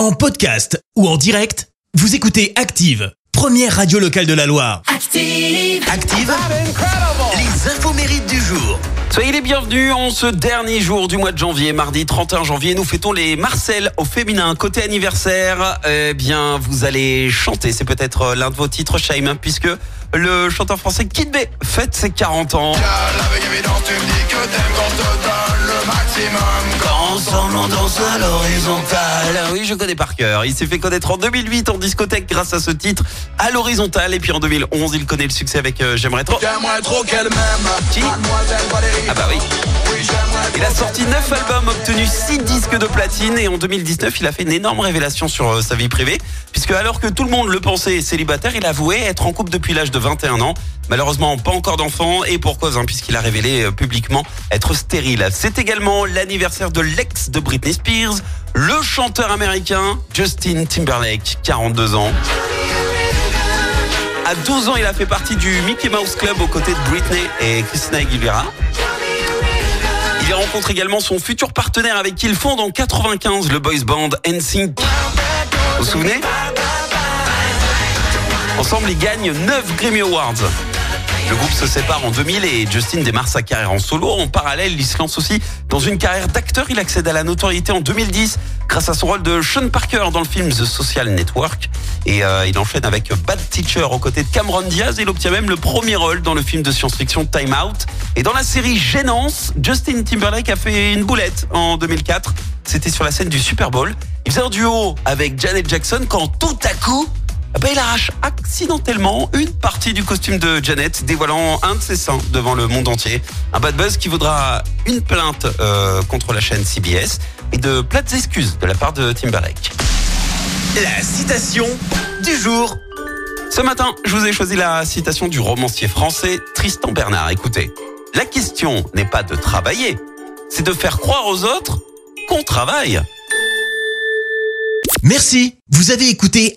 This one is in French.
En podcast ou en direct, vous écoutez Active, première radio locale de la Loire. Active. Active, les infos mérites du jour. Soyez les bienvenus en ce dernier jour du mois de janvier, mardi 31 janvier. Nous fêtons les Marcel au féminin. Côté anniversaire, eh bien, vous allez chanter. C'est peut-être euh, l'un de vos titres, Shaim, hein, puisque le chanteur français Kid B fête ses 40 ans. Avec évidence, tu me dis que t'aimes quand je te donne le maximum. Ensemble on danse à l'horizontale. Oui, je connais par cœur. Il s'est fait connaître en 2008 en discothèque grâce à ce titre, à l'horizontale. Et puis en 2011, il connaît le succès avec euh, J'aimerais trop. J'aimerais trop qu'elle m'aime. Qui? Mademoiselle Valérie. Ah bah oui. Il a sorti 9 albums, obtenu 6 disques de platine et en 2019, il a fait une énorme révélation sur euh, sa vie privée puisque alors que tout le monde le pensait célibataire, il avouait être en couple depuis l'âge de 21 ans. Malheureusement, pas encore d'enfant et pour cause, hein, puisqu'il a révélé euh, publiquement être stérile. C'est également l'anniversaire de l'ex de Britney Spears, le chanteur américain Justin Timberlake, 42 ans. À 12 ans, il a fait partie du Mickey Mouse Club aux côtés de Britney et Christina Aguilera. Il rencontre également son futur partenaire avec qui il fonde en 95 le boys band NSYNC. Vous vous souvenez? Ensemble, ils gagnent 9 Grammy Awards. Le groupe se sépare en 2000 et Justin démarre sa carrière en solo. En parallèle, il se lance aussi dans une carrière d'acteur. Il accède à la notoriété en 2010 grâce à son rôle de Sean Parker dans le film The Social Network. Et euh, il enchaîne avec Bad Teacher aux côtés de Cameron Diaz. Il obtient même le premier rôle dans le film de science-fiction Time Out. Et dans la série Gênance, Justin Timberlake a fait une boulette en 2004. C'était sur la scène du Super Bowl. Il faisait un duo avec Janet Jackson quand tout à coup, ben, il arrache accidentellement une partie du costume de Janet, dévoilant un de ses seins devant le monde entier. Un bad buzz qui vaudra une plainte euh, contre la chaîne CBS et de plates excuses de la part de Timberlake. La citation du jour. Ce matin, je vous ai choisi la citation du romancier français Tristan Bernard. Écoutez, la question n'est pas de travailler, c'est de faire croire aux autres qu'on travaille. Merci, vous avez écouté